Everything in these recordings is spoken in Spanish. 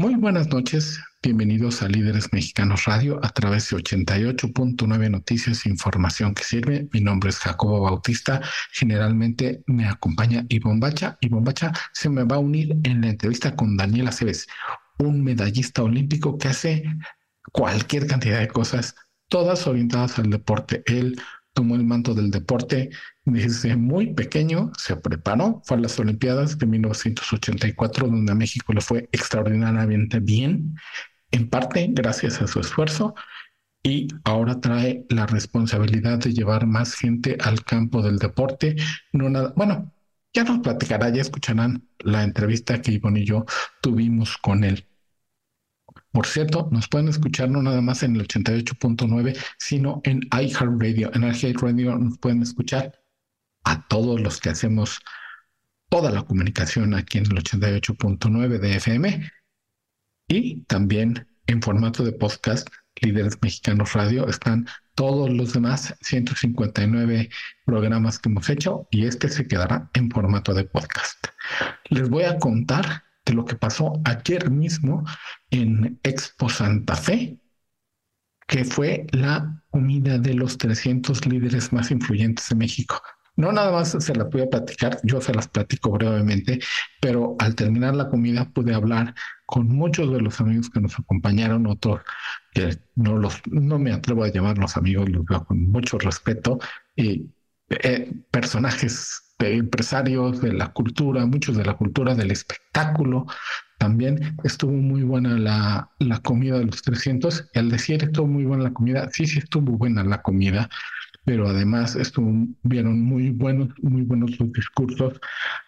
Muy buenas noches, bienvenidos a Líderes Mexicanos Radio a través de 88.9 Noticias, información que sirve. Mi nombre es Jacobo Bautista, generalmente me acompaña Ivonne Bacha. Ivonne Bacha se me va a unir en la entrevista con Daniel Aceves, un medallista olímpico que hace cualquier cantidad de cosas, todas orientadas al deporte. Él tomó el manto del deporte desde muy pequeño, se preparó, fue a las Olimpiadas de 1984, donde a México le fue extraordinariamente bien, en parte gracias a su esfuerzo, y ahora trae la responsabilidad de llevar más gente al campo del deporte. No nada, bueno, ya nos platicará, ya escucharán la entrevista que Ivonne y yo tuvimos con él. Por cierto, nos pueden escuchar no nada más en el 88.9, sino en iHeartRadio. En iHeartRadio nos pueden escuchar a todos los que hacemos toda la comunicación aquí en el 88.9 de FM y también en formato de podcast, Líderes Mexicanos Radio, están todos los demás 159 programas que hemos hecho y este se quedará en formato de podcast. Les voy a contar de lo que pasó ayer mismo en Expo Santa Fe, que fue la comida de los 300 líderes más influyentes de México. No nada más se la pude platicar, yo se las platico brevemente, pero al terminar la comida pude hablar con muchos de los amigos que nos acompañaron, otros que no los no me atrevo a llamarlos amigos, los veo con mucho respeto, y eh, personajes de empresarios de la cultura, muchos de la cultura del espectáculo. También estuvo muy buena la, la comida de los 300. Y al decir estuvo muy buena la comida, sí, sí estuvo buena la comida, pero además estuvieron muy buenos, muy buenos los discursos.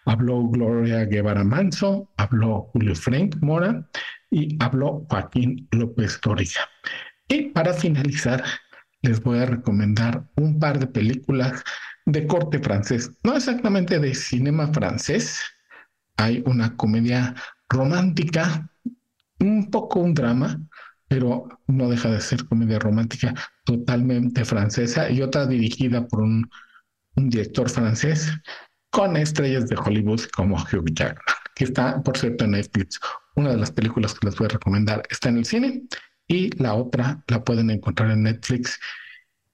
Habló Gloria Guevara Manso, habló Julio Frank Mora y habló Joaquín López Torija. Y para finalizar, les voy a recomendar un par de películas de corte francés, no exactamente de cinema francés. Hay una comedia romántica, un poco un drama, pero no deja de ser comedia romántica totalmente francesa y otra dirigida por un, director francés con estrellas de Hollywood como Hugh Jackman, que está, por cierto, en Netflix. Una de las películas que les voy a recomendar está en el cine y la otra la pueden encontrar en Netflix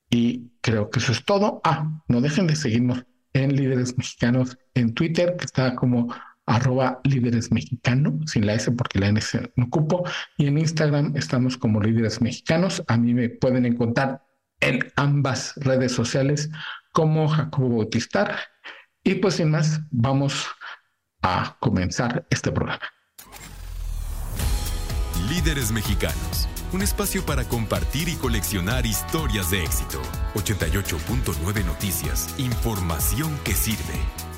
y creo que eso es todo. Ah, no dejen de seguirnos en Líderes Mexicanos en Twitter, que está como arroba líderes mexicano, sin la S porque la N se no ocupo. Y en Instagram estamos como líderes mexicanos. A mí me pueden encontrar en ambas redes sociales como Jacobo Bautistar. Y pues sin más, vamos a comenzar este programa. Líderes mexicanos un espacio para compartir y coleccionar historias de éxito. 88.9 Noticias, información que sirve.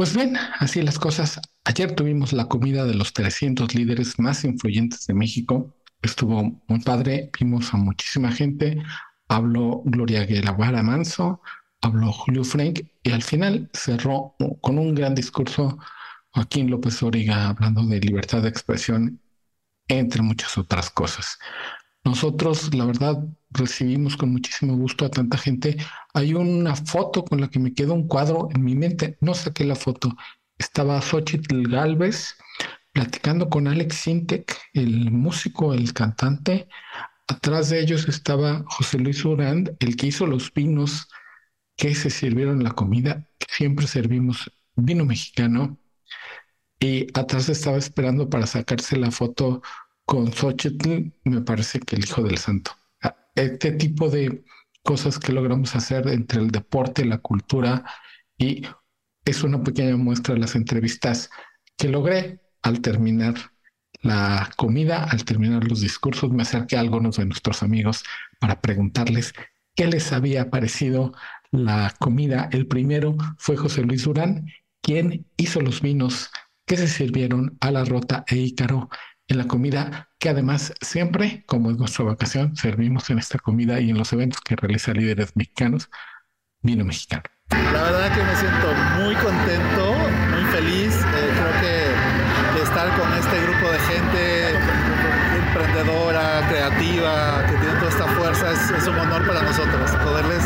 Pues bien, así las cosas. Ayer tuvimos la comida de los 300 líderes más influyentes de México. Estuvo muy padre, vimos a muchísima gente. Habló Gloria Guevara Manso, habló Julio Frank y al final cerró con un gran discurso Joaquín López Origa hablando de libertad de expresión entre muchas otras cosas. Nosotros, la verdad, recibimos con muchísimo gusto a tanta gente. Hay una foto con la que me quedó un cuadro en mi mente. No saqué la foto. Estaba Xochitl Galvez platicando con Alex Sintek, el músico, el cantante. Atrás de ellos estaba José Luis Urand, el que hizo los vinos que se sirvieron la comida. Siempre servimos vino mexicano y atrás estaba esperando para sacarse la foto con Xochitl, me parece que el hijo del santo. este tipo de cosas que logramos hacer entre el deporte, la cultura y es una pequeña muestra de las entrevistas que logré al terminar la comida, al terminar los discursos, me acerqué a algunos de nuestros amigos para preguntarles qué les había parecido la comida. El primero fue José Luis Durán, quien hizo los vinos que se sirvieron a la Rota e Ícaro en la comida, que además siempre, como es nuestra vacación, servimos en esta comida y en los eventos que realiza líderes mexicanos, vino mexicano. La verdad que me siento muy contento, muy feliz. Eh, creo que estar con este grupo de gente emprendedora, creativa, que tiene toda esta fuerza, es, un honor para nosotros. Poderles,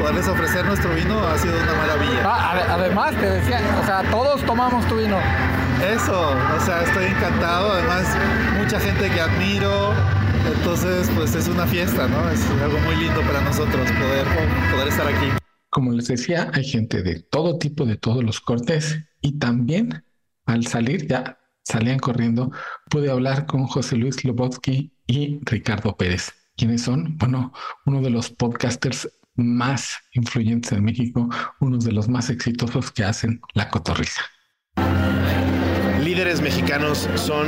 poderles ofrecer nuestro vino ha sido una maravilla. Ah, además, te decía, o sea, todos tomamos tu vino. Eso, o sea, estoy encantado. Además, mucha gente que admiro. Entonces, pues es una fiesta, ¿no? Es algo muy lindo para nosotros poder, poder estar aquí. Como les decía, hay gente de todo tipo, de todos los cortes y también al salir ya salían corriendo, pude hablar con José Luis Lobotsky y Ricardo Pérez, quienes son, bueno, uno de los podcasters más influyentes en México, uno de los más exitosos que hacen La Cotorriza líderes mexicanos son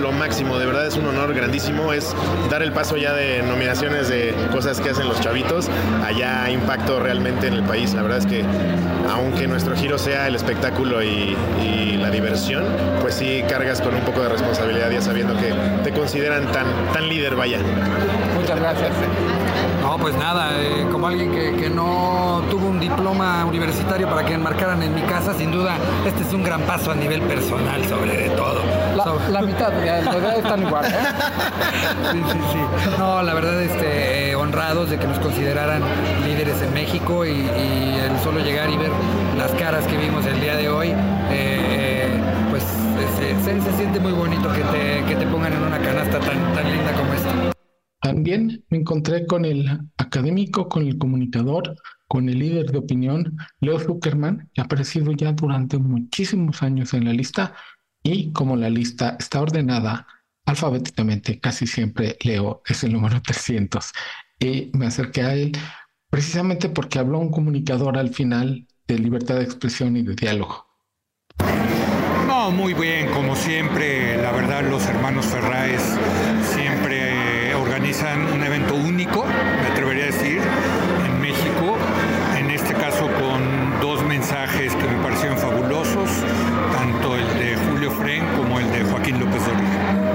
lo máximo, de verdad es un honor grandísimo, es dar el paso ya de nominaciones de cosas que hacen los chavitos, allá impacto realmente en el país, la verdad es que aunque nuestro giro sea el espectáculo y, la diversión, pues sí cargas con un poco de responsabilidad ya sabiendo que te consideran tan, tan líder, vaya. Muchas gracias. No, pues nada, eh, como alguien que, no tuvo un diploma universitario para que enmarcaran en mi casa, sin duda, este es un gran paso a nivel personal sobre de todo. La, mitad, ya, la verdad están igual, ¿eh? Sí, sí, sí. No, la verdad, este, eh, honrados de que nos consideraran líderes en México y, el solo llegar y ver las caras que vimos el día de hoy, eh, pues se, siente muy bonito que te, que te pongan en una canasta tan, tan linda como esta. También me encontré con el académico, con el comunicador, con el líder de opinión, Leo Zuckerman, que ha aparecido ya durante muchísimos años en la lista y como la lista está ordenada alfabéticamente, casi siempre Leo es el número 300. Y me acerqué a él precisamente porque habló un comunicador al final de libertad de expresión y de diálogo. No, muy bien, como siempre, la verdad los hermanos Ferraes organizan un evento único, me atrevería a decir, en México, en este caso con dos mensajes que me parecieron fabulosos, tanto el de Julio Fren como el de Joaquín López Dóriga.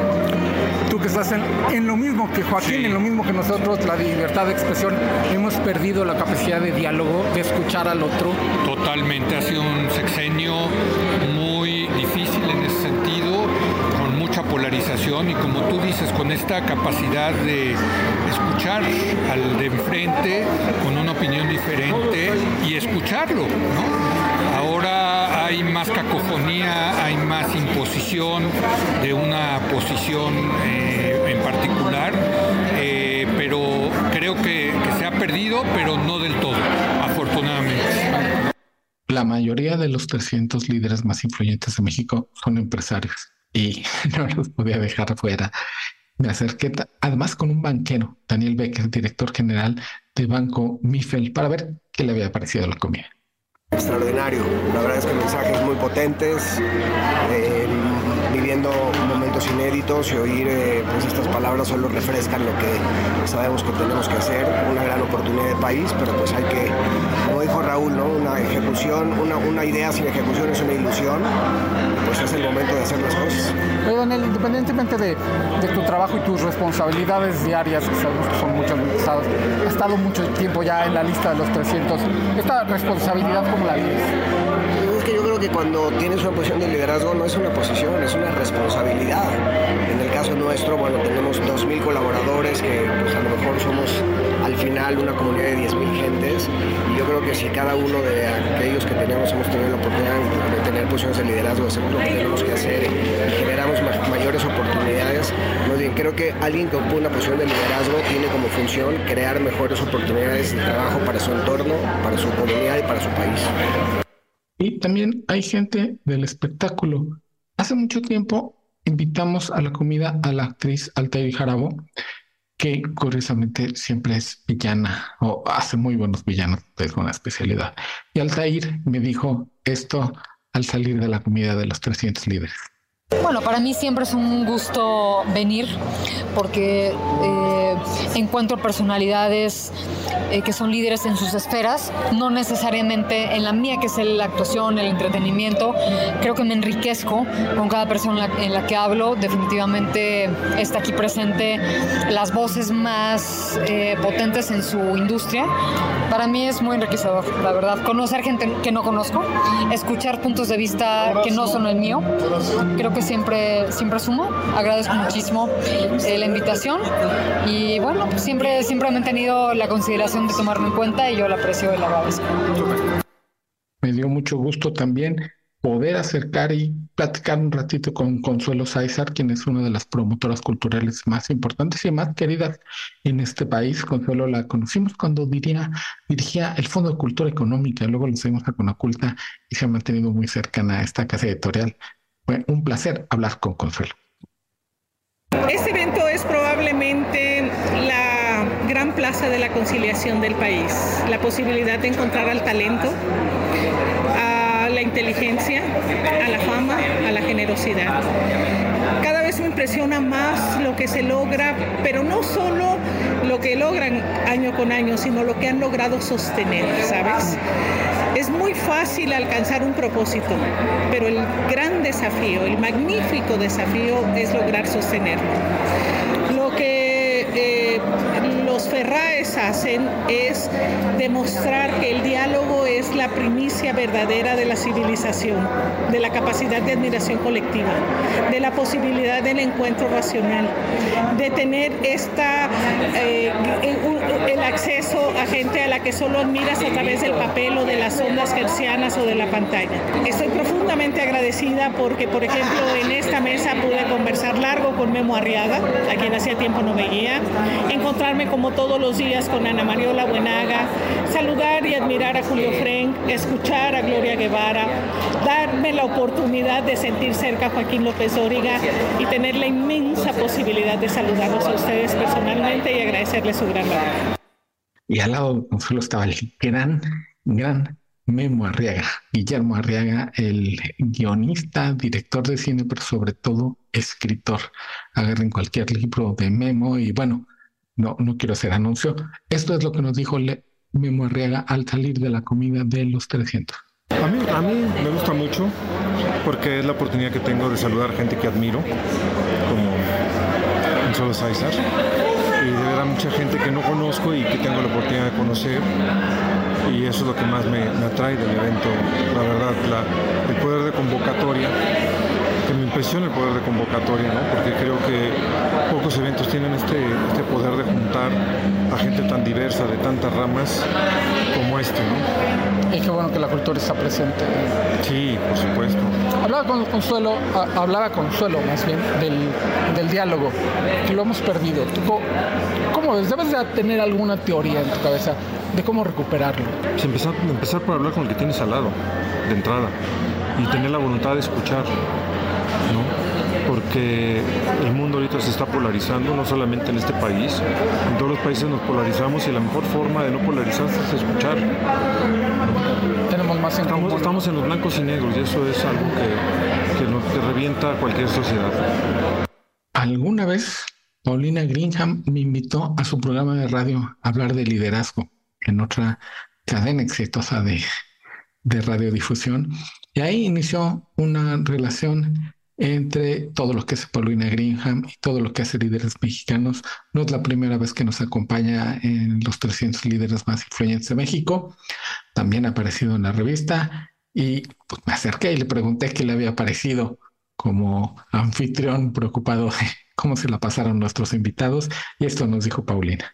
Tú que estás en, lo mismo que Joaquín, en lo mismo que nosotros, la libertad de expresión, hemos perdido la capacidad de diálogo, de escuchar al otro. Totalmente, ha sido un sexenio muy difícil en ese polarización y como tú dices, con esta capacidad de escuchar al de enfrente con una opinión diferente y escucharlo. Ahora hay más cacofonía, hay más imposición de una posición eh, en particular, eh, pero creo que, que se ha perdido, pero no del todo, afortunadamente. La mayoría de los 300 líderes más influyentes de México son empresarios y no los podía dejar fuera. Me acerqué además con un banquero, Daniel Becker, director general de Banco Mifel, para ver qué le había parecido la comida. Extraordinario, la verdad es que mensajes muy potentes, eh, viviendo momentos inéditos y oír eh, pues estas palabras solo refrescan lo que sabemos que tenemos que hacer, una gran oportunidad de país, pero pues hay que, como dijo Raúl, ¿no? una ejecución, una, una idea sin ejecución es una ilusión, pues es el momento de hacer las cosas. Oye, Daniel, independientemente de, de, tu trabajo y tus responsabilidades diarias, que sabemos que son muchas, has estado mucho tiempo ya en la lista de los 300, ¿esta responsabilidad cómo la vives? Que yo creo que cuando tienes una posición de liderazgo no es una posición, es una responsabilidad. En el caso nuestro, bueno, tenemos 2.000 colaboradores que pues, a lo mejor somos al final una comunidad de 10.000 gentes y yo creo que si cada uno de aquellos que tenemos hemos tenido la oportunidad de tener posiciones de liderazgo, hacemos lo que tenemos que hacer y generamos mayores oportunidades, más bien creo que alguien que ocupa una posición de liderazgo tiene como función crear mejores oportunidades de trabajo para su entorno, para su comunidad y para su país. Y también hay gente del espectáculo. Hace mucho tiempo invitamos a la comida a la actriz Altair Jarabo que curiosamente siempre es villana o hace muy buenos villanos, es una especialidad. Y Altair me dijo esto al salir de la comida de los 300 líderes. Bueno, para mí siempre es un gusto venir porque eh, encuentro personalidades eh, que son líderes en sus esferas, no necesariamente en la mía, que es la actuación, el entretenimiento. Creo que me enriquezco con cada persona en la, que hablo. Definitivamente está aquí presente las voces más eh, potentes en su industria. Para mí es muy enriquecedor, la verdad. Conocer gente que no conozco, escuchar puntos de vista que no son el mío. Creo que siempre, siempre sumo. Agradezco muchísimo eh, la invitación y bueno, siempre, siempre me han tenido la consideración de tomarme en cuenta y yo la aprecio y la agradezco. Me dio mucho gusto también poder acercar y platicar un ratito con Consuelo Sáizar, quien es una de las promotoras culturales más importantes y más queridas en este país. Consuelo la conocimos cuando diría, dirigía el Fondo de Cultura Económica, luego lo seguimos a Conaculta y se ha mantenido muy cercana a esta casa editorial. Un placer hablar con Consuelo. Este evento es probablemente la gran plaza de la conciliación del país, la posibilidad de encontrar al talento, a la inteligencia, a la fama, a la generosidad. Cada vez me impresiona más lo que se logra, pero no solo lo que logran año con año, sino lo que han logrado sostener, ¿sabes? Es muy fácil alcanzar un propósito, pero el gran desafío, el magnífico desafío es lograr sostenerlo. Ferraes hacen es demostrar que el diálogo es la primicia verdadera de la civilización, de la capacidad de admiración colectiva, de la posibilidad del encuentro racional, de tener esta, eh, el acceso a gente a la que solo admiras a través del papel o de las ondas gercianas o de la pantalla. Estoy profundamente agradecida porque, por ejemplo, en esta mesa pude conversar largo con Memo Arriaga, a quien hacía tiempo no veía, encontrarme como todos los días con Ana Mariola Buenaga, saludar y admirar a Julio Frenk, escuchar a Gloria Guevara, darme la oportunidad de sentir cerca a Joaquín López Dóriga y tener la inmensa posibilidad de saludarlos a ustedes personalmente y agradecerles su gran labor. Y al lado de Consuelo estaba el gran, gran Memo Arriaga, Guillermo Arriaga, el guionista, director de cine, pero sobre todo escritor. Agarren cualquier libro de Memo y bueno, no, no quiero hacer anuncio. Esto es lo que nos dijo Memo Arriaga al salir de la comida de los 300. A mí, a mí me gusta mucho porque es la oportunidad que tengo de saludar gente que admiro, como Gonzalo César, y de ver a mucha gente que no conozco y que tengo la oportunidad de conocer. Y eso es lo que más me, atrae del evento, la verdad, el poder de convocatoria que me impresiona el poder de convocatoria, ¿no? porque creo que pocos eventos tienen este, este poder de juntar a gente tan diversa, de tantas ramas como este. ¿no? Y qué bueno que la cultura está presente. Sí, por supuesto. Hablaba con Consuelo, hablaba Consuelo más bien del, del diálogo, que lo hemos perdido. ¿Cómo ves? Debes de tener alguna teoría en tu cabeza de cómo recuperarlo. empezar, empezar por hablar con el que tienes al lado, de entrada, y tener la voluntad de escuchar porque el mundo ahorita se está polarizando, no solamente en este país, en todos los países nos polarizamos y la mejor forma de no polarizarse es escuchar. Tenemos más en estamos, estamos en los blancos y negros y eso es algo que, que, que revienta cualquier sociedad. Alguna vez Paulina Greenham me invitó a su programa de radio a hablar de liderazgo en otra cadena exitosa de, de radiodifusión. Y ahí inició una relación entre todo lo que hace Paulina Greenham y todo lo que hace líderes mexicanos. No es la primera vez que nos acompaña en los 300 líderes más influyentes de México. También ha aparecido en la revista y pues, me acerqué y le pregunté qué le había parecido como anfitrión preocupado de cómo se la pasaron nuestros invitados y esto nos dijo Paulina.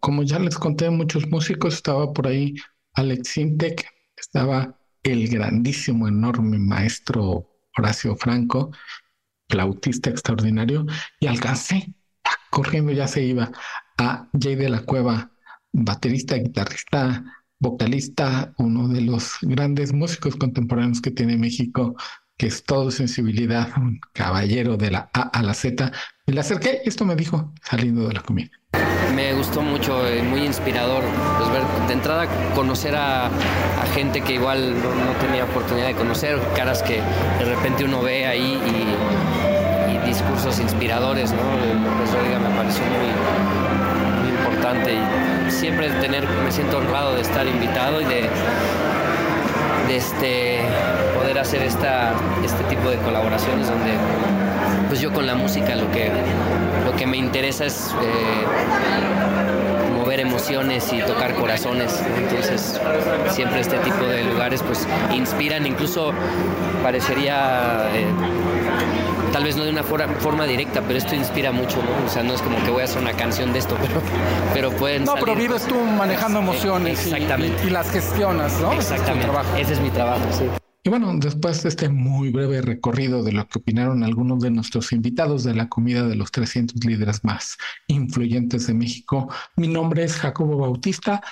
como ya les conté, muchos músicos, estaba por ahí Alex Sintek, estaba el grandísimo, enorme maestro Horacio Franco, flautista extraordinario, y alcancé, corriendo ya se iba, a Jay de la Cueva, baterista, guitarrista, vocalista, uno de los grandes músicos contemporáneos que tiene México, que es todo sensibilidad, un caballero de la A a la Z. Y le acerqué y esto me dijo saliendo de la comida. Me gustó mucho, eh, muy inspirador, pues de entrada conocer a, gente que igual no, tenía oportunidad de conocer, caras que de repente uno ve ahí y, discursos inspiradores, ¿no? López Rodiga me pareció muy, muy importante siempre tener, me siento honrado de estar invitado y de este, poder hacer esta, este tipo de colaboraciones donde pues yo con la música lo que, lo que me interesa es eh, mover emociones y tocar corazones. Entonces siempre este tipo de lugares pues inspiran, incluso parecería... Eh, tal vez no de una forma, directa, pero esto inspira mucho, ¿no? O sea, no es como que voy a hacer una canción de esto, pero, pero pueden No, pero vives tú manejando emociones exactamente. Y, las gestionas, ¿no? Exactamente. Ese es mi trabajo, sí. Y bueno, después de este muy breve recorrido de lo que opinaron algunos de nuestros invitados de la comida de los 300 líderes más influyentes de México, mi nombre es Jacobo Bautista.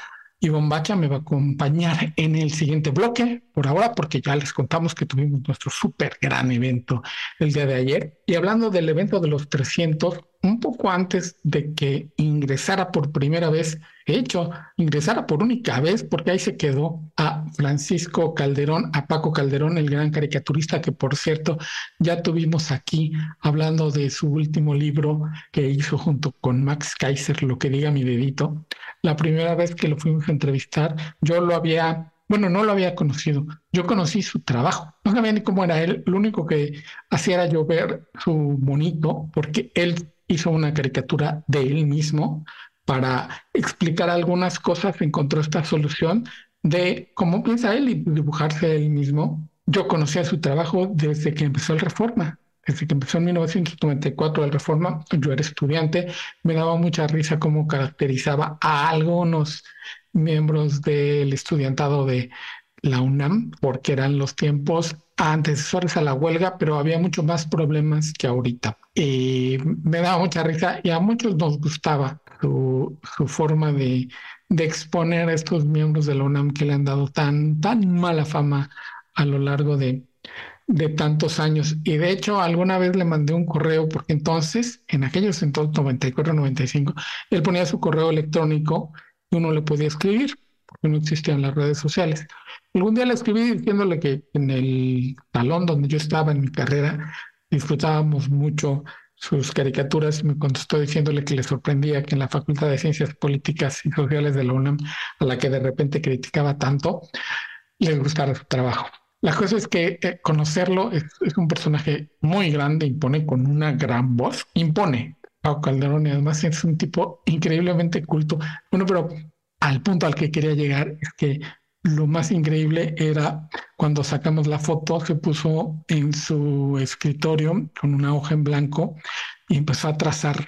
Y Bombacha me va a acompañar en el siguiente bloque, por ahora, porque ya les contamos que tuvimos nuestro súper gran evento el día de ayer. Y hablando del evento de los 300, un poco antes de que ingresara por primera vez, hecho, ingresara por única vez, porque ahí se quedó a Francisco Calderón, a Paco Calderón, el gran caricaturista, que por cierto ya tuvimos aquí hablando de su último libro que hizo junto con Max Kaiser, Lo que diga mi dedito. La primera vez que lo fuimos a entrevistar, yo lo había bueno, no lo había conocido. Yo conocí su trabajo. No sabía ni cómo era él. Lo único que hacía era yo ver su monito, porque él hizo una caricatura de él mismo para explicar algunas cosas, encontró esta solución de cómo piensa él y dibujarse él mismo. Yo conocía su trabajo desde que empezó el Reforma, desde que empezó en 1994 el Reforma, yo era estudiante, me daba mucha risa cómo caracterizaba a algunos miembros del estudiantado de la UNAM, porque eran los tiempos antecesores a la huelga, pero había mucho más problemas que ahorita. Y me daba mucha risa y a muchos nos gustaba su, forma de, de, exponer a estos miembros de la UNAM que le han dado tan, tan mala fama a lo largo de, de tantos años. Y de hecho, alguna vez le mandé un correo, porque entonces, en aquellos entonces, 94, 95, él ponía su correo electrónico y uno le podía escribir, porque no existían las redes sociales. Algún día le escribí diciéndole que en el salón donde yo estaba en mi carrera disfrutábamos mucho sus caricaturas y me contestó diciéndole que le sorprendía que en la Facultad de Ciencias Políticas y Sociales de la UNAM, a la que de repente criticaba tanto, le gustara su trabajo. La cosa es que eh, conocerlo es, un personaje muy grande, impone con una gran voz, impone. Pau Calderón y además es un tipo increíblemente culto. Bueno, pero al punto al que quería llegar es que lo más increíble era cuando sacamos la foto, se puso en su escritorio con una hoja en blanco y empezó a trazar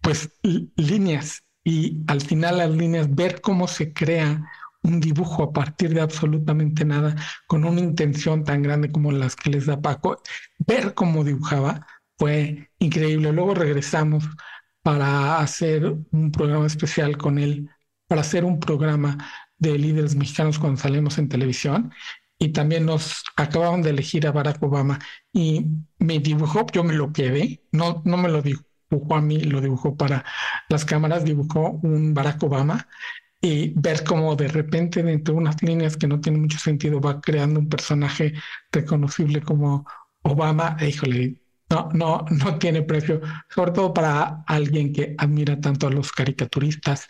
pues líneas y al final las líneas, ver cómo se crea un dibujo a partir de absolutamente nada, con una intención tan grande como las que les da Paco, ver cómo dibujaba fue increíble. Luego regresamos para hacer un programa especial con él, para hacer un programa de líderes mexicanos cuando salimos en televisión. Y también nos acababan de elegir a Barack Obama. Y me dibujó, yo me lo quedé, no, no me lo dibujó a mí, lo dibujó para las cámaras, dibujó un Barack Obama y ver cómo de repente dentro de unas líneas que no tienen mucho sentido va creando un personaje reconocible como Obama, híjole, no, no, no tiene precio, sobre todo para alguien que admira tanto a los caricaturistas.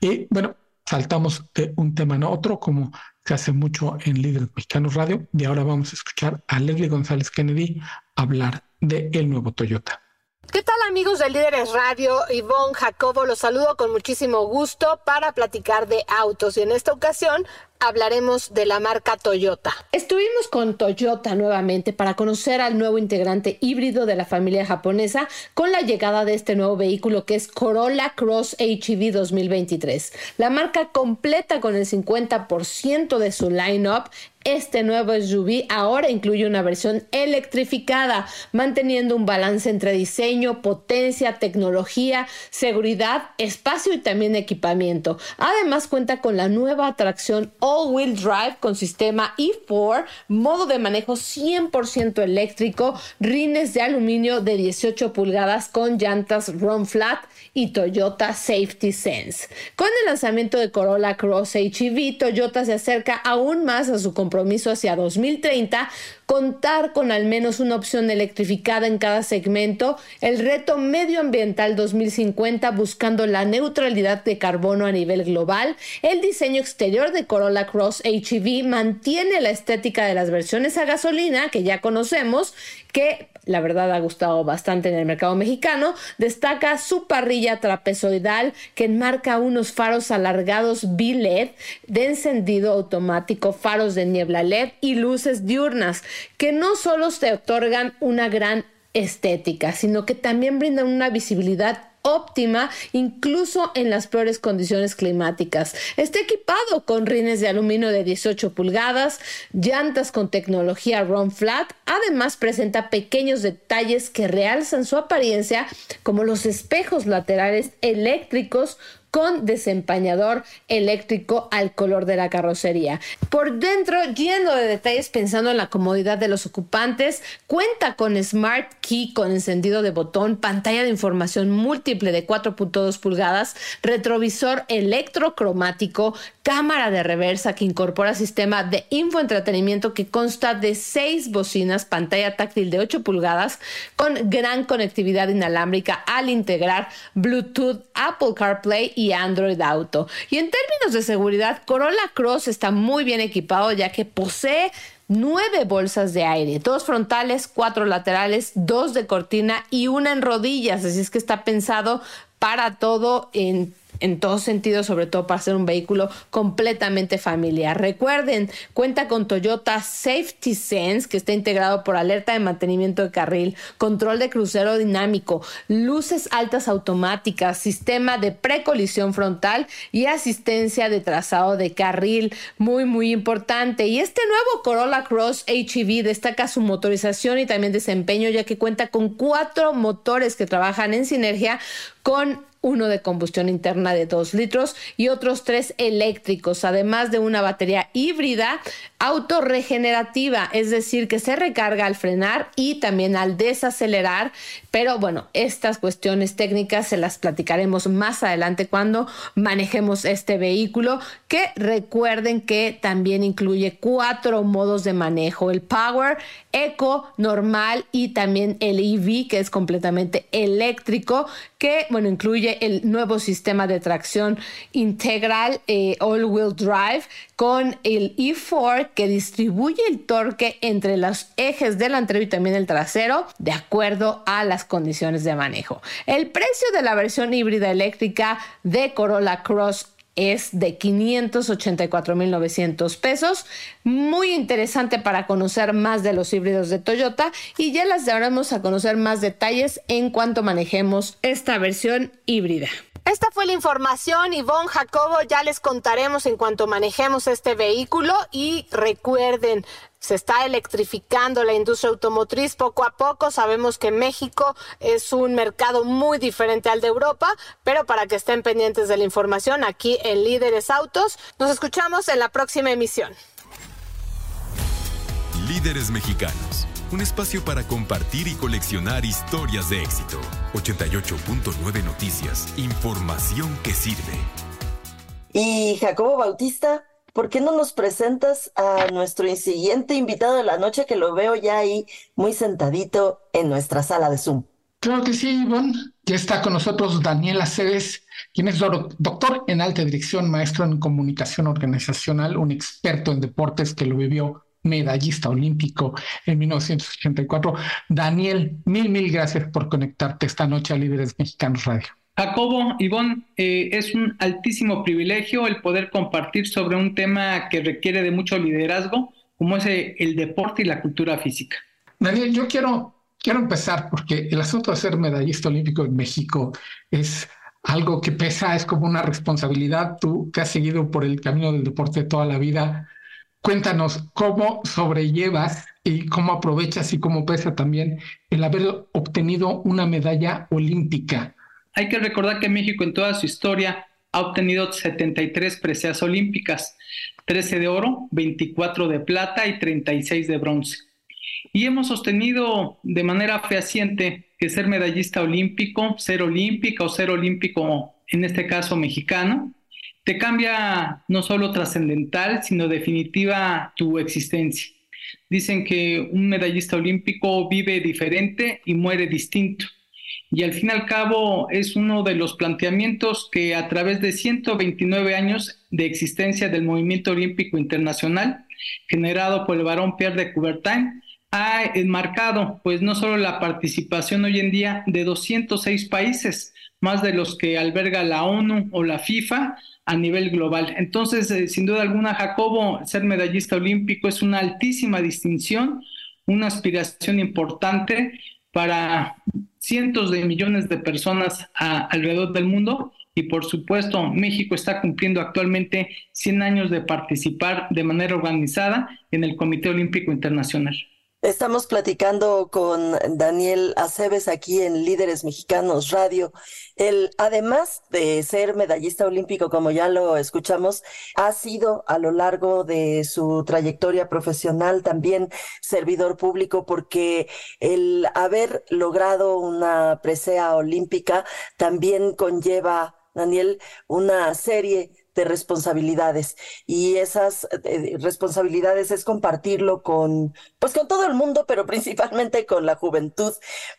Y bueno, saltamos de un tema a otro, como se hace mucho en Líderes Mexicanos Radio, y ahora vamos a escuchar a Leslie González Kennedy hablar de el nuevo Toyota. ¿Qué tal amigos de Líderes Radio? Ivonne Jacobo los saludo con muchísimo gusto para platicar de autos y en esta ocasión hablaremos de la marca Toyota. Estuvimos con Toyota nuevamente para conocer al nuevo integrante híbrido de la familia japonesa con la llegada de este nuevo vehículo que es Corolla Cross HEV 2023. La marca completa con el 50% de su line-up este nuevo SUV ahora incluye una versión electrificada, manteniendo un balance entre diseño, potencia, tecnología, seguridad, espacio y también equipamiento. Además cuenta con la nueva atracción all-wheel drive con sistema E4, modo de manejo 100% eléctrico, rines de aluminio de 18 pulgadas con llantas Run Flat y Toyota Safety Sense. Con el lanzamiento de Corolla Cross HEV, Toyota se acerca aún más a su compromiso hacia 2030 contar con al menos una opción electrificada en cada segmento, el reto medioambiental 2050 buscando la neutralidad de carbono a nivel global, el diseño exterior de Corolla Cross HEV mantiene la estética de las versiones a gasolina que ya conocemos, que la verdad ha gustado bastante en el mercado mexicano, destaca su parrilla trapezoidal que enmarca unos faros alargados B-LED de encendido automático, faros de niebla LED y luces diurnas que no solo te otorgan una gran estética, sino que también brindan una visibilidad óptima incluso en las peores condiciones climáticas. Está equipado con rines de aluminio de 18 pulgadas, llantas con tecnología Run Flat, además presenta pequeños detalles que realzan su apariencia como los espejos laterales eléctricos con desempañador eléctrico al color de la carrocería. Por dentro, lleno de detalles pensando en la comodidad de los ocupantes, cuenta con Smart Key con encendido de botón, pantalla de información múltiple de 4.2 pulgadas, retrovisor electrocromático, cámara de reversa que incorpora sistema de infoentretenimiento que consta de seis bocinas, pantalla táctil de 8 pulgadas con gran conectividad inalámbrica al integrar Bluetooth, Apple CarPlay y Android Auto. Y en términos de seguridad, Corolla Cross está muy bien equipado ya que posee nueve bolsas de aire, dos frontales, cuatro laterales, dos de cortina y una en rodillas, así es que está pensado para todo en en todos sentidos, sobre todo para ser un vehículo completamente familiar. Recuerden, cuenta con Toyota Safety Sense, que está integrado por alerta de mantenimiento de carril, control de crucero dinámico, luces altas automáticas, sistema de precolisión frontal y asistencia de trazado de carril. Muy, muy importante. Y este nuevo Corolla Cross HEV destaca su motorización y también desempeño, ya que cuenta con cuatro motores que trabajan en sinergia con uno de combustión interna de 2 litros y otros tres eléctricos, además de una batería híbrida autorregenerativa, es decir, que se recarga al frenar y también al desacelerar. Pero bueno, estas cuestiones técnicas se las platicaremos más adelante cuando manejemos este vehículo, que recuerden que también incluye cuatro modos de manejo, el Power, Eco, normal y también el EV, que es completamente eléctrico, que bueno, incluye el nuevo sistema de tracción integral eh, all-wheel drive con el E4 que distribuye el torque entre los ejes delantero y también el trasero de acuerdo a las condiciones de manejo. El precio de la versión híbrida eléctrica de Corolla Cross es de 584.900 pesos. Muy interesante para conocer más de los híbridos de Toyota y ya las daremos a conocer más detalles en cuanto manejemos esta versión híbrida. Esta fue la información, Ivonne Jacobo, ya les contaremos en cuanto manejemos este vehículo y recuerden, se está electrificando la industria automotriz poco a poco. Sabemos que México es un mercado muy diferente al de Europa, pero para que estén pendientes de la información aquí en Líderes Autos, nos escuchamos en la próxima emisión. Líderes Mexicanos un espacio para compartir y coleccionar historias de éxito. 88.9 Noticias, información que sirve. Y Jacobo Bautista, ¿por qué no nos presentas a nuestro siguiente invitado de la noche que lo veo ya ahí muy sentadito en nuestra sala de Zoom? Claro que sí, Ivonne. Ya está con nosotros Daniel Aceves, quien es doctor en alta dirección, maestro en comunicación organizacional, un experto en deportes que lo vivió medallista olímpico en 1984. Daniel, mil, mil gracias por conectarte esta noche a Líderes Mexicanos Radio. Jacobo, Ivonne, eh, es un altísimo privilegio el poder compartir sobre un tema que requiere de mucho liderazgo, como es eh, el deporte y la cultura física. Daniel, yo quiero, quiero empezar porque el asunto de ser medallista olímpico en México es algo que pesa, es como una responsabilidad. Tú que has seguido por el camino del deporte toda la vida, Cuéntanos cómo sobrellevas y cómo aprovechas y cómo pesa también el haber obtenido una medalla olímpica. Hay que recordar que México en toda su historia ha obtenido 73 preseas olímpicas. 13 de oro, 24 de plata y 36 de bronce. Y hemos sostenido de manera fehaciente que ser medallista olímpico, ser olímpica o ser olímpico, en este caso mexicano, te cambia no solo trascendental, sino definitiva tu existencia. Dicen que un medallista olímpico vive diferente y muere distinto. Y al fin y al cabo es uno de los planteamientos que a través de 129 años de existencia del movimiento olímpico internacional, generado por el varón Pierre de Coubertin, ha enmarcado pues no solo la participación hoy en día de 206 países, más de los que alberga la ONU o la FIFA, a nivel global. Entonces, eh, sin duda alguna, Jacobo, ser medallista olímpico es una altísima distinción, una aspiración importante para cientos de millones de personas alrededor del mundo y por supuesto México está cumpliendo actualmente 100 años de participar de manera organizada en el Comité Olímpico Internacional. Estamos platicando con Daniel Aceves aquí en Líderes Mexicanos Radio. Él, además de ser medallista olímpico, como ya lo escuchamos, ha sido a lo largo de su trayectoria profesional también servidor público porque el haber logrado una presea olímpica también conlleva, Daniel, una serie de responsabilidades. Y esas eh, responsabilidades es compartirlo con pues con todo el mundo pero principalmente con la juventud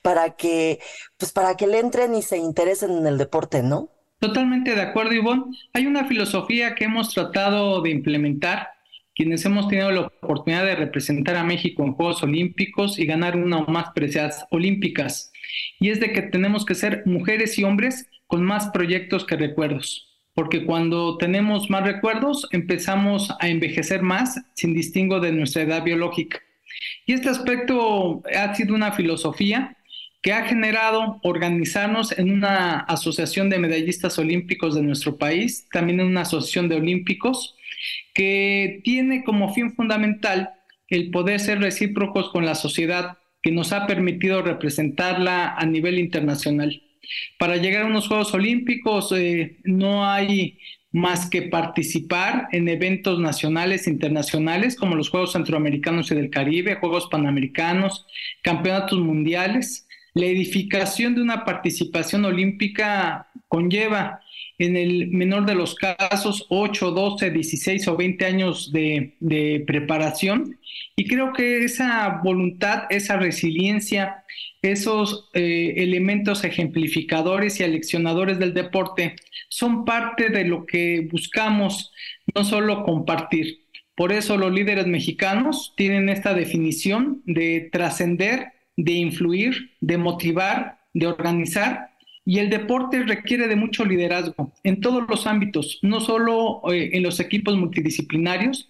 para que pues para que le entren y se interesen en el deporte no totalmente de acuerdo Ivonne. Hay una filosofía que hemos tratado de implementar quienes hemos tenido la oportunidad de representar a México en Juegos Olímpicos y ganar una o más preciadas olímpicas y es de que tenemos que ser mujeres y hombres con más proyectos que recuerdos porque cuando tenemos más recuerdos empezamos a envejecer más sin distingo de nuestra edad biológica. Y este aspecto ha sido una filosofía que ha generado organizarnos en una asociación de medallistas olímpicos de nuestro país, también en una asociación de olímpicos, que tiene como fin fundamental el poder ser recíprocos con la sociedad, que nos ha permitido representarla a nivel internacional. Para llegar a unos Juegos Olímpicos eh, no hay más que participar en eventos nacionales e internacionales como los Juegos Centroamericanos y del Caribe, Juegos Panamericanos, Campeonatos Mundiales. La edificación de una participación olímpica conlleva en el menor de los casos 8, 12, 16 o 20 años de, de preparación y creo que esa voluntad, esa resiliencia, esos eh, elementos ejemplificadores y aleccionadores del deporte son parte de lo que buscamos no solo compartir. Por eso los líderes mexicanos tienen esta definición de trascender, de influir, de motivar, de organizar. Y el deporte requiere de mucho liderazgo en todos los ámbitos, no solo eh, en los equipos multidisciplinarios,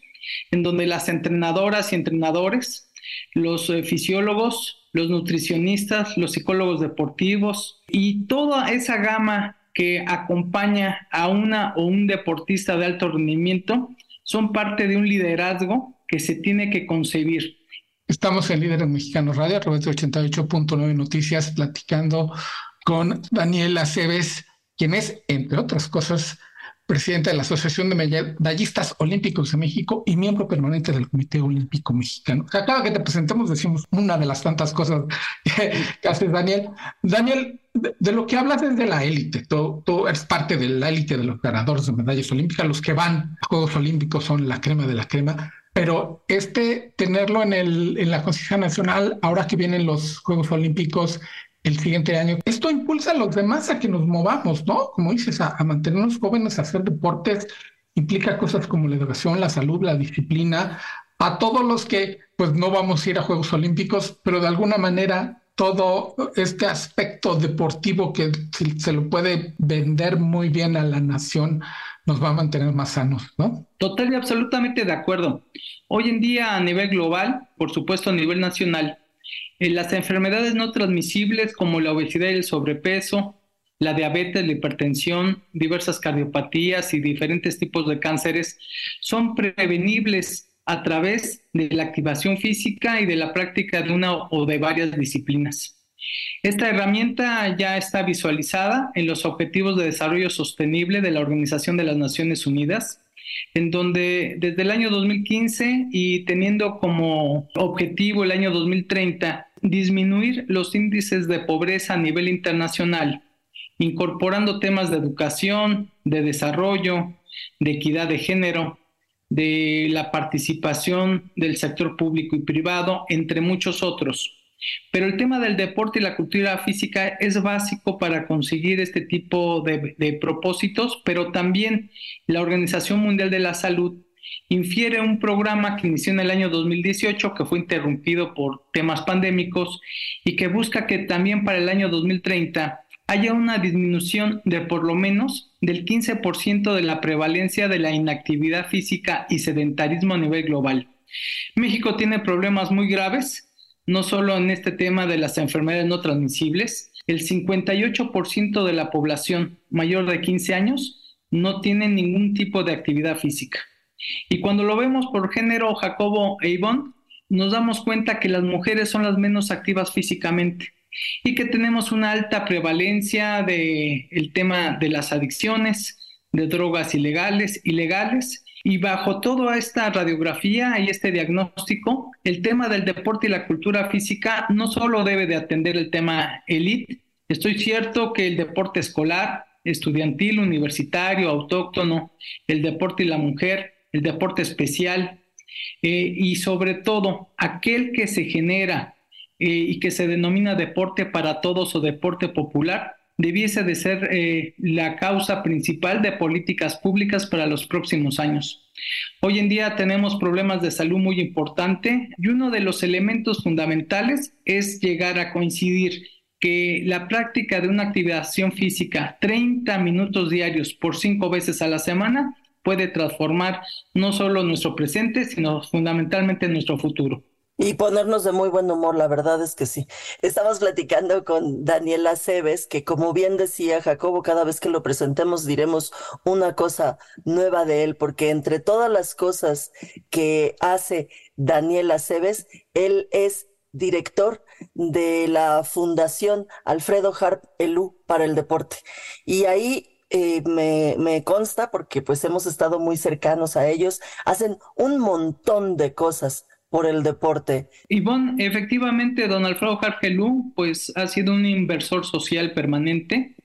en donde las entrenadoras y entrenadores, los eh, fisiólogos, los nutricionistas, los psicólogos deportivos y toda esa gama que acompaña a una o un deportista de alto rendimiento son parte de un liderazgo que se tiene que concebir. Estamos en Líderes Mexicanos Radio a través de 88.9 Noticias platicando con Daniel Aceves, quien es, entre otras cosas, presidente de la Asociación de Medallistas Olímpicos de México y miembro permanente del Comité Olímpico Mexicano. O sea, que te presentemos decimos una de las tantas cosas que hace Daniel. Daniel, de, lo que hablas es de la élite. Tú, eres parte de la élite de los ganadores de medallas olímpicas. Los que van a Juegos Olímpicos son la crema de la crema. Pero este tenerlo en, el, en la conciencia nacional, ahora que vienen los Juegos Olímpicos, el siguiente año. Esto impulsa a los demás a que nos movamos, ¿no? Como dices, a, mantenernos jóvenes, a hacer deportes, implica cosas como la educación, la salud, la disciplina, a todos los que pues no vamos a ir a Juegos Olímpicos, pero de alguna manera todo este aspecto deportivo que se lo puede vender muy bien a la nación nos va a mantener más sanos, ¿no? Total y absolutamente de acuerdo. Hoy en día a nivel global, por supuesto a nivel nacional, las enfermedades no transmisibles como la obesidad y el sobrepeso, la diabetes, la hipertensión, diversas cardiopatías y diferentes tipos de cánceres son prevenibles a través de la activación física y de la práctica de una o de varias disciplinas. Esta herramienta ya está visualizada en los Objetivos de Desarrollo Sostenible de la Organización de las Naciones Unidas, en donde desde el año 2015 y teniendo como objetivo el año 2030 disminuir los índices de pobreza a nivel internacional, incorporando temas de educación, de desarrollo, de equidad de género, de la participación del sector público y privado, entre muchos otros. Pero el tema del deporte y la cultura física es básico para conseguir este tipo de, propósitos, pero también la Organización Mundial de la Salud infiere un programa que inició en el año 2018, que fue interrumpido por temas pandémicos y que busca que también para el año 2030 haya una disminución de por lo menos del 15% de la prevalencia de la inactividad física y sedentarismo a nivel global. México tiene problemas muy graves, no solo en este tema de las enfermedades no transmisibles, el 58% de la población mayor de 15 años no tiene ningún tipo de actividad física. Y cuando lo vemos por género, Jacobo e Ivonne, nos damos cuenta que las mujeres son las menos activas físicamente y que tenemos una alta prevalencia del el tema de las adicciones, de drogas ilegales, ilegales. Y bajo toda esta radiografía y este diagnóstico, el tema del deporte y la cultura física no solo debe de atender el tema elite, estoy cierto que el deporte escolar, estudiantil, universitario, autóctono, el deporte y la mujer, el deporte especial eh, y sobre todo aquel que se genera eh, y que se denomina deporte para todos o deporte popular, debiese de ser eh, la causa principal de políticas públicas para los próximos años. Hoy en día tenemos problemas de salud muy importantes y uno de los elementos fundamentales es llegar a coincidir que la práctica de una actividad física 30 minutos diarios por cinco veces a la semana puede transformar no solo nuestro presente, sino fundamentalmente nuestro futuro. Y ponernos de muy buen humor, la verdad es que sí. Estamos platicando con Daniela Cebes, que como bien decía Jacobo, cada vez que lo presentemos diremos una cosa nueva de él, porque entre todas las cosas que hace Daniela Cebes, él es director de la Fundación Alfredo Harp Elú para el Deporte. Y ahí eh, me, consta, porque pues hemos estado muy cercanos a ellos, hacen un montón de cosas por el deporte. Ivonne, efectivamente, don Alfredo Jargelú, pues ha sido un inversor social permanente,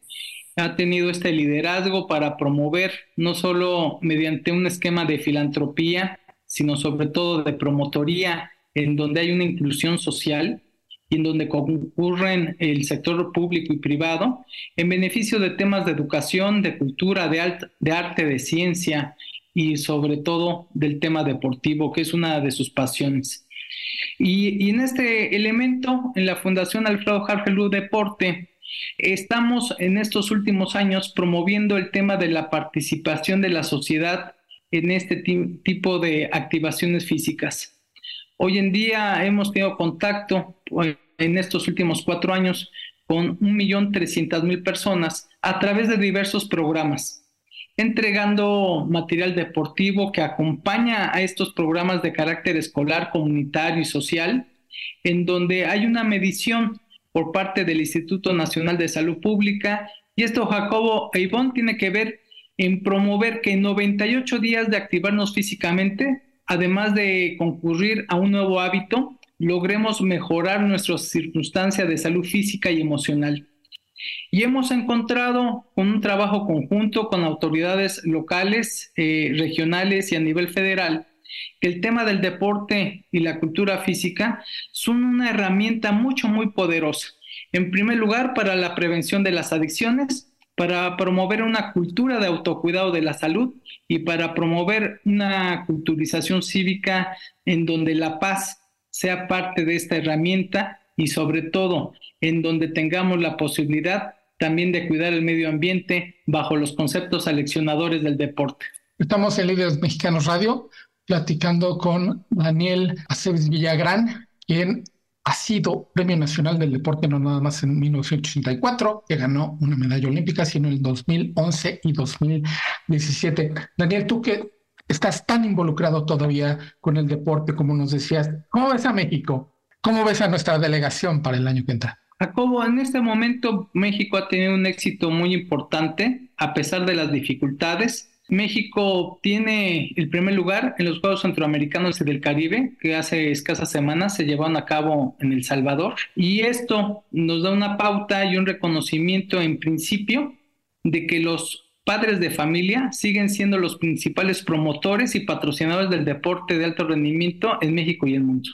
ha tenido este liderazgo para promover, no solo mediante un esquema de filantropía, sino sobre todo de promotoría, en donde hay una inclusión social y en donde concurren el sector público y privado, en beneficio de temas de educación, de cultura, de, de arte, de ciencia y sobre todo del tema deportivo, que es una de sus pasiones. Y, en este elemento, en la Fundación Alfredo Hargelú Deporte, estamos en estos últimos años promoviendo el tema de la participación de la sociedad en este tipo de activaciones físicas. Hoy en día hemos tenido contacto en estos últimos cuatro años con 1.300.000 personas a través de diversos programas entregando material deportivo que acompaña a estos programas de carácter escolar, comunitario y social, en donde hay una medición por parte del Instituto Nacional de Salud Pública. Y esto, Jacobo e Ivonne, tiene que ver en promover que en 98 días de activarnos físicamente, además de concurrir a un nuevo hábito, logremos mejorar nuestra circunstancia de salud física y emocional. Y hemos encontrado con un trabajo conjunto con autoridades locales, eh, regionales y a nivel federal que el tema del deporte y la cultura física son una herramienta mucho, muy poderosa. En primer lugar, para la prevención de las adicciones, para promover una cultura de autocuidado de la salud y para promover una culturización cívica en donde la paz sea parte de esta herramienta y sobre todo en donde tengamos la posibilidad también de cuidar el medio ambiente bajo los conceptos aleccionadores del deporte. Estamos en Líderes Mexicanos Radio platicando con Daniel Aceves Villagrán, quien ha sido Premio Nacional del Deporte no nada más en 1984, que ganó una medalla olímpica, sino en el 2011 y 2017. Daniel, tú que estás tan involucrado todavía con el deporte, como nos decías, ¿cómo ves a México? ¿Cómo ves a nuestra delegación para el año que entra? Jacobo, en este momento México ha tenido un éxito muy importante a pesar de las dificultades. México tiene el primer lugar en los Juegos Centroamericanos y del Caribe, que hace escasas semanas se llevaron a cabo en El Salvador. Y esto nos da una pauta y un reconocimiento en principio de que los padres de familia siguen siendo los principales promotores y patrocinadores del deporte de alto rendimiento en México y el mundo.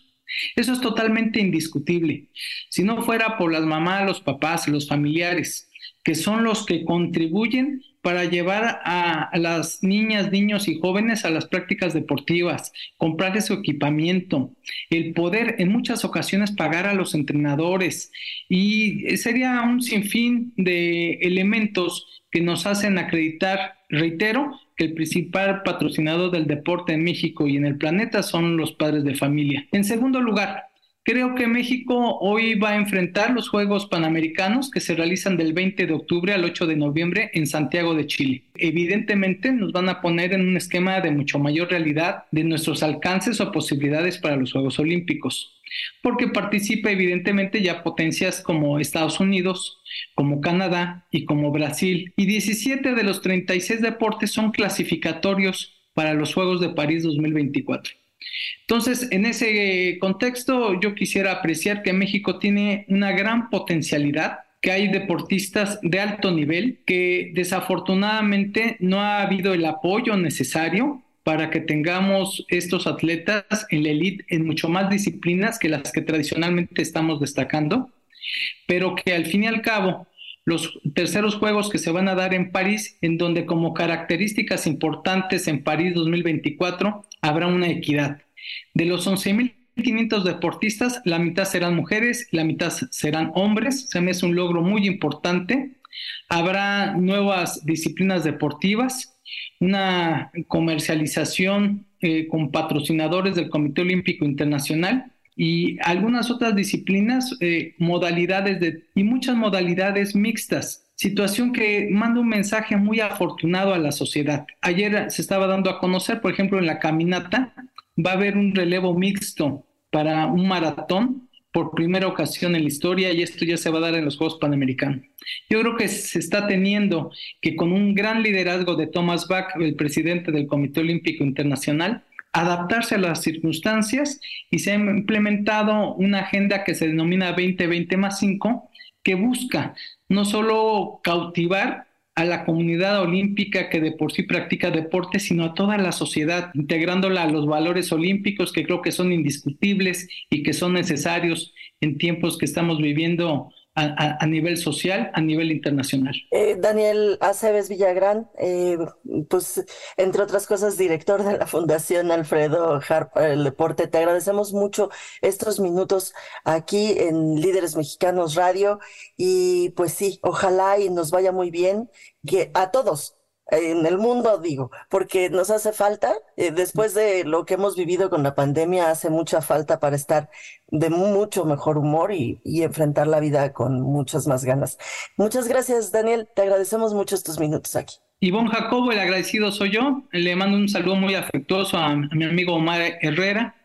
Eso es totalmente indiscutible. Si no fuera por las mamás, los papás, los familiares, que son los que contribuyen para llevar a, las niñas, niños y jóvenes a las prácticas deportivas, comprar su equipamiento, el poder en muchas ocasiones pagar a los entrenadores y sería un sinfín de elementos que nos hacen acreditar, reitero, que el principal patrocinador del deporte en México y en el planeta son los padres de familia. En segundo lugar, Creo que México hoy va a enfrentar los Juegos Panamericanos que se realizan del 20 de octubre al 8 de noviembre en Santiago de Chile. Evidentemente nos van a poner en un esquema de mucho mayor realidad de nuestros alcances o posibilidades para los Juegos Olímpicos, porque participa evidentemente ya potencias como Estados Unidos, como Canadá y como Brasil, y 17 de los 36 deportes son clasificatorios para los Juegos de París 2024. Entonces, en ese contexto, yo quisiera apreciar que México tiene una gran potencialidad que hay deportistas de alto nivel que desafortunadamente no ha habido el apoyo necesario para que tengamos estos atletas en la elite en mucho más disciplinas que las que tradicionalmente estamos destacando, pero que al fin y al cabo los terceros juegos que se van a dar en París, en donde como características importantes en París 2024 habrá una equidad. De los 11.500 deportistas, la mitad serán mujeres, la mitad serán hombres. Se me es un logro muy importante. Habrá nuevas disciplinas deportivas, una comercialización eh, con patrocinadores del Comité Olímpico Internacional y algunas otras disciplinas, eh, modalidades de, y muchas modalidades mixtas situación que manda un mensaje muy afortunado a la sociedad. Ayer se estaba dando a conocer, por ejemplo, en la caminata, va a haber un relevo mixto para un maratón por primera ocasión en la historia y esto ya se va a dar en los Juegos Panamericanos. Yo creo que se está teniendo que con un gran liderazgo de Thomas Bach, el presidente del Comité Olímpico Internacional, adaptarse a las circunstancias y se ha implementado una agenda que se denomina 2020 más 5 que busca no solo cautivar a la comunidad olímpica que de por sí practica deporte, sino a toda la sociedad, integrándola a los valores olímpicos que creo que son indiscutibles y que son necesarios en tiempos que estamos viviendo a, nivel social, a nivel internacional. Eh, Daniel Aceves Villagrán, eh, pues entre otras cosas, director de la Fundación Alfredo Harp el Deporte, te agradecemos mucho estos minutos aquí en Líderes Mexicanos Radio y pues sí, ojalá y nos vaya muy bien, que a todos, en el mundo, digo, porque nos hace falta, eh, después de lo que hemos vivido con la pandemia, hace mucha falta para estar de mucho mejor humor y, y, enfrentar la vida con muchas más ganas. Muchas gracias, Daniel, te agradecemos mucho estos minutos aquí. Ivonne Jacobo, el agradecido soy yo, le mando un saludo muy afectuoso a, a mi amigo Omar Herrera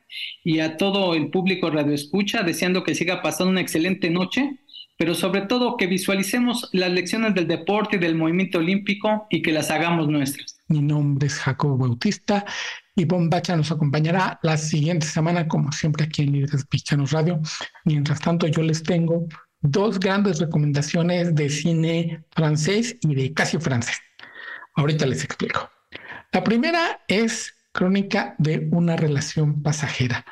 y a todo el público Radio Escucha, deseando que siga pasando una excelente noche pero sobre todo que visualicemos las lecciones del deporte y del movimiento olímpico y que las hagamos nuestras. Mi nombre es Jacobo Bautista y Bombacha nos acompañará la siguiente semana, como siempre aquí en Líderes Mexicanos Radio. Mientras tanto, yo les tengo dos grandes recomendaciones de cine francés y de casi francés. Ahorita les explico. La primera es Crónica de una relación pasajera,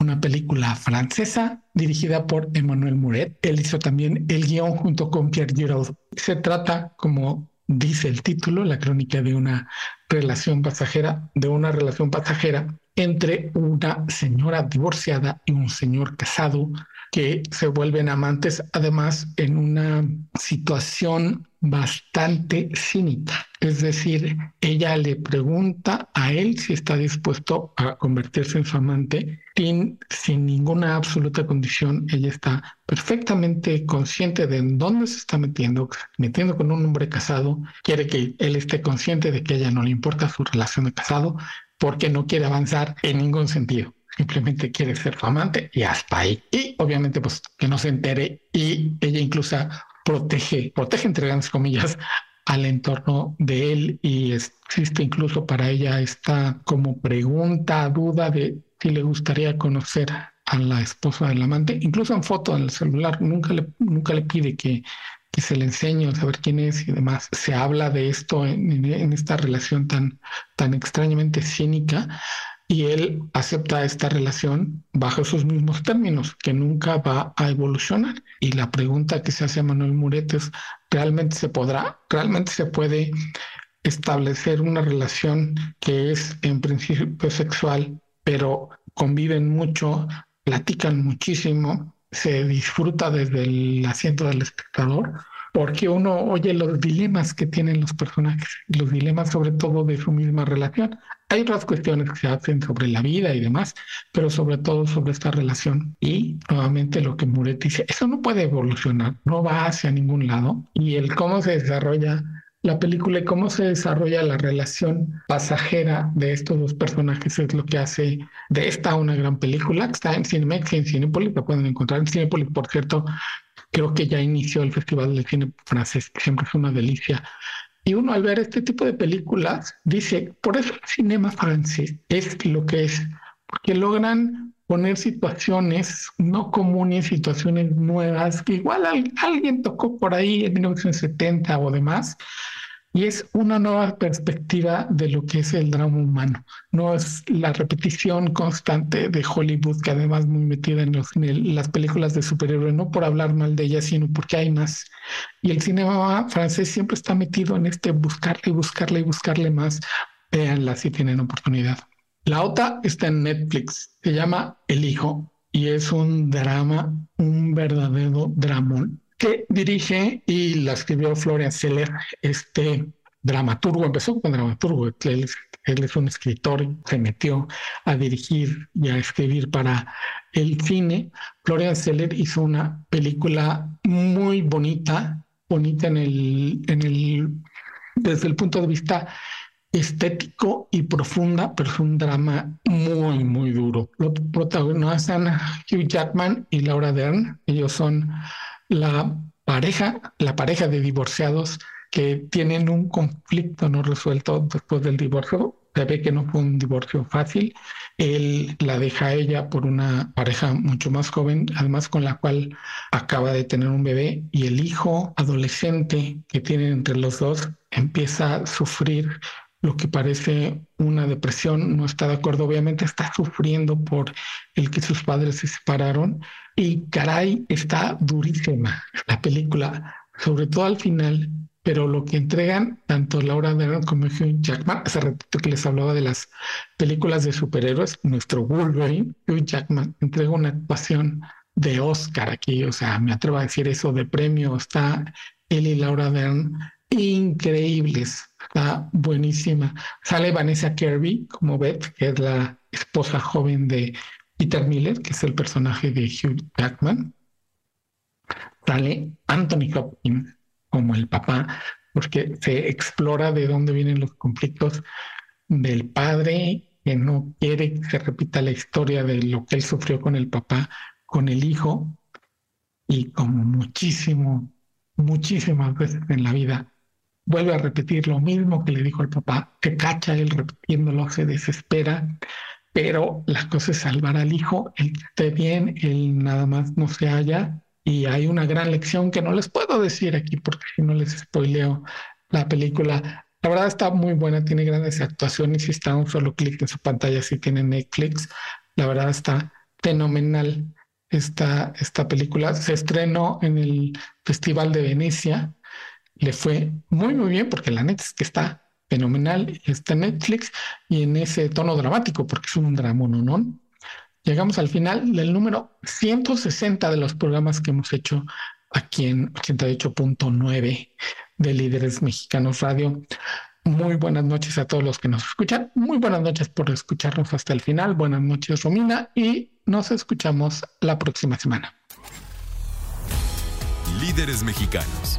una película francesa dirigida por Emmanuel Muret. Él hizo también el guion junto con Pierre Giraud. Se trata, como dice el título, la crónica de una relación pasajera, de una relación pasajera entre una señora divorciada y un señor casado que se vuelven amantes, además en una situación bastante cínica. Es decir, ella le pregunta a él si está dispuesto a convertirse en su amante sin, ninguna absoluta condición. Ella está perfectamente consciente de en dónde se está metiendo, metiendo con un hombre casado. Quiere que él esté consciente de que a ella no le importa su relación de casado porque no quiere avanzar en ningún sentido. Simplemente quiere ser su amante y hasta ahí. Y obviamente, pues que no se entere y ella incluso protege, protege entre grandes comillas al entorno de él y existe incluso para ella esta como pregunta, duda de si le gustaría conocer a la esposa del amante, incluso en foto en el celular, nunca le, nunca le pide que, que se le enseñe o saber quién es y demás. Se habla de esto en, en esta relación tan, tan extrañamente cínica y él acepta esta relación bajo esos mismos términos, que nunca va a evolucionar. Y la pregunta que se hace a Manuel Muret es, ¿realmente se podrá? ¿Realmente se puede establecer una relación que es en principio sexual, pero conviven mucho, platican muchísimo, se disfruta desde el asiento del espectador? Porque uno oye los dilemas que tienen los personajes, los dilemas sobre todo de su misma relación. Hay otras cuestiones que se hacen sobre la vida y demás, pero sobre todo sobre esta relación. Y nuevamente lo que Muret dice, eso no puede evolucionar, no va hacia ningún lado. Y el cómo se desarrolla la película y cómo se desarrolla la relación pasajera de estos dos personajes es lo que hace de esta una gran película está en Cinemex y en Cinepolis, la pueden encontrar en Cinepolis, por cierto, creo que ya inició el Festival del Cine Francés, que siempre es una delicia. Y uno al ver este tipo de películas dice, por eso el cinema francés es lo que es, porque logran poner situaciones no comunes, situaciones nuevas, que igual alguien tocó por ahí en 1970 o demás, y es una nueva perspectiva de lo que es el drama humano. No es la repetición constante de Hollywood, que además muy metida en, las películas de superhéroes, no por hablar mal de ellas, sino porque hay más. Y el cinema francés siempre está metido en este buscarle y buscarle y buscarle más. Véanla si tienen oportunidad. La otra está en Netflix, se llama El Hijo y es un drama, un verdadero dramón que dirige y la escribió Florian Seller, este dramaturgo, empezó con dramaturgo, él, es un escritor, se metió a dirigir y a escribir para el cine. Florian Seller hizo una película muy bonita, bonita en el, en el, desde el punto de vista estético y profunda, pero es un drama muy, muy duro. Lo protagonizan Hugh Jackman y Laura Dern. Ellos son la pareja, la pareja de divorciados que tienen un conflicto no resuelto después del divorcio. Se ve que no fue un divorcio fácil. Él la deja a ella por una pareja mucho más joven, además con la cual acaba de tener un bebé y el hijo adolescente que tienen entre los dos empieza a sufrir lo que parece una depresión, no está de acuerdo, obviamente está sufriendo por el que sus padres se separaron y caray, está durísima la película, sobre todo al final, pero lo que entregan tanto Laura Dern como Hugh Jackman, hace ratito que les hablaba de las películas de superhéroes, nuestro Wolverine, Hugh Jackman entrega una actuación de Oscar aquí, o sea, me atrevo a decir eso de premio, está él y Laura Dern increíbles. Está buenísima. Sale Vanessa Kirby como Beth, que es la esposa joven de Peter Miller, que es el personaje de Hugh Jackman. Sale Anthony Hopkins como el papá, porque se explora de dónde vienen los conflictos del padre que no quiere que se repita la historia de lo que él sufrió con el papá, con el hijo, y como muchísimo, muchísimas veces en la vida, vuelve a repetir lo mismo que le dijo el papá, se cacha él repitiéndolo, se desespera, pero la cosa es salvar al hijo, él esté bien, él nada más no se halla, y hay una gran lección que no les puedo decir aquí porque si no les spoileo la película. La verdad está muy buena, tiene grandes actuaciones y está un solo clic en su pantalla si tiene Netflix. La verdad está fenomenal esta, esta película. Se estrenó en el Festival de Venecia le fue muy, muy bien, porque la neta es que está fenomenal, está Netflix y en ese tono dramático, porque es un ¿no? Llegamos al final del número 160 de los programas que hemos hecho aquí en 88.9 de Líderes Mexicanos Radio. Muy buenas noches a todos los que nos escuchan. Muy buenas noches por escucharnos hasta el final. Buenas noches, Romina, y nos escuchamos la próxima semana. Líderes Mexicanos